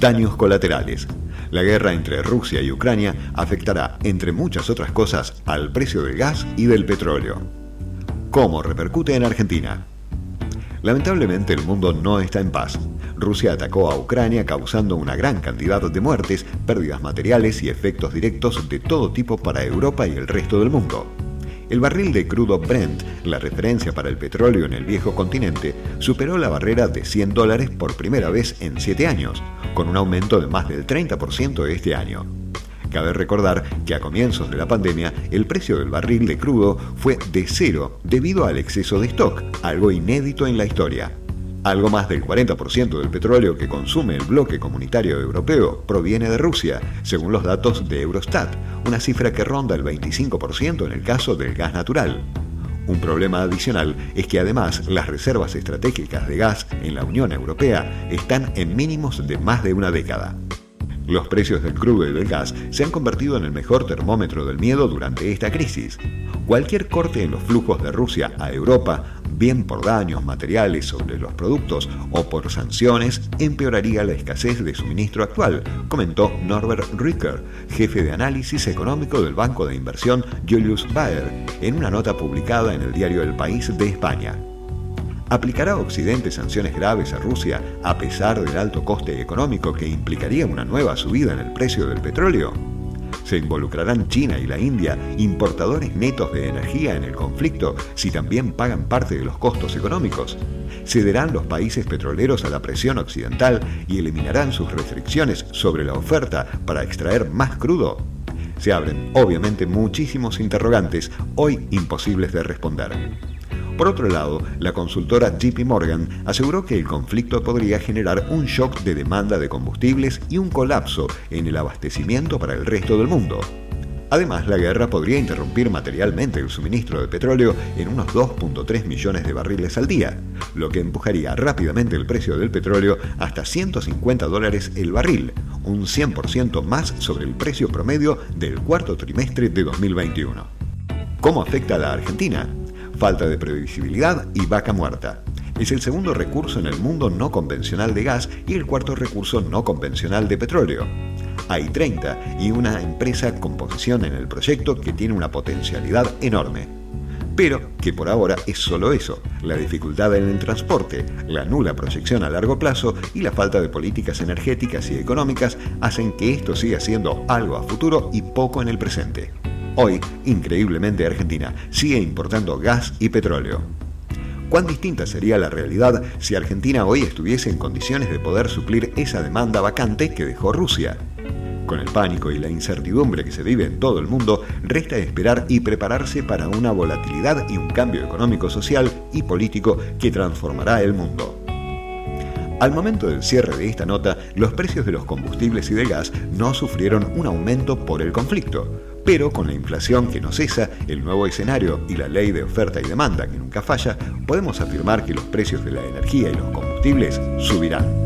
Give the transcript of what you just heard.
Daños colaterales. La guerra entre Rusia y Ucrania afectará, entre muchas otras cosas, al precio del gas y del petróleo. ¿Cómo repercute en Argentina? Lamentablemente el mundo no está en paz. Rusia atacó a Ucrania causando una gran cantidad de muertes, pérdidas materiales y efectos directos de todo tipo para Europa y el resto del mundo. El barril de crudo Brent, la referencia para el petróleo en el viejo continente, superó la barrera de 100 dólares por primera vez en 7 años, con un aumento de más del 30% este año. Cabe recordar que a comienzos de la pandemia el precio del barril de crudo fue de cero debido al exceso de stock, algo inédito en la historia. Algo más del 40% del petróleo que consume el bloque comunitario europeo proviene de Rusia, según los datos de Eurostat, una cifra que ronda el 25% en el caso del gas natural. Un problema adicional es que además las reservas estratégicas de gas en la Unión Europea están en mínimos de más de una década. Los precios del crudo y del gas se han convertido en el mejor termómetro del miedo durante esta crisis. Cualquier corte en los flujos de Rusia a Europa, bien por daños materiales sobre los productos o por sanciones, empeoraría la escasez de suministro actual, comentó Norbert Ricker, jefe de análisis económico del banco de inversión Julius Baer, en una nota publicada en el diario El País de España. ¿Aplicará Occidente sanciones graves a Rusia a pesar del alto coste económico que implicaría una nueva subida en el precio del petróleo? ¿Se involucrarán China y la India, importadores netos de energía en el conflicto, si también pagan parte de los costos económicos? ¿Cederán los países petroleros a la presión occidental y eliminarán sus restricciones sobre la oferta para extraer más crudo? Se abren, obviamente, muchísimos interrogantes, hoy imposibles de responder. Por otro lado, la consultora JP Morgan aseguró que el conflicto podría generar un shock de demanda de combustibles y un colapso en el abastecimiento para el resto del mundo. Además, la guerra podría interrumpir materialmente el suministro de petróleo en unos 2.3 millones de barriles al día, lo que empujaría rápidamente el precio del petróleo hasta 150 dólares el barril, un 100% más sobre el precio promedio del cuarto trimestre de 2021. ¿Cómo afecta a la Argentina? Falta de previsibilidad y vaca muerta. Es el segundo recurso en el mundo no convencional de gas y el cuarto recurso no convencional de petróleo. Hay 30 y una empresa con posición en el proyecto que tiene una potencialidad enorme. Pero que por ahora es solo eso, la dificultad en el transporte, la nula proyección a largo plazo y la falta de políticas energéticas y económicas hacen que esto siga siendo algo a futuro y poco en el presente. Hoy, increíblemente, Argentina sigue importando gas y petróleo. ¿Cuán distinta sería la realidad si Argentina hoy estuviese en condiciones de poder suplir esa demanda vacante que dejó Rusia? Con el pánico y la incertidumbre que se vive en todo el mundo, resta esperar y prepararse para una volatilidad y un cambio económico, social y político que transformará el mundo. Al momento del cierre de esta nota, los precios de los combustibles y del gas no sufrieron un aumento por el conflicto, pero con la inflación que no cesa, el nuevo escenario y la ley de oferta y demanda que nunca falla, podemos afirmar que los precios de la energía y los combustibles subirán.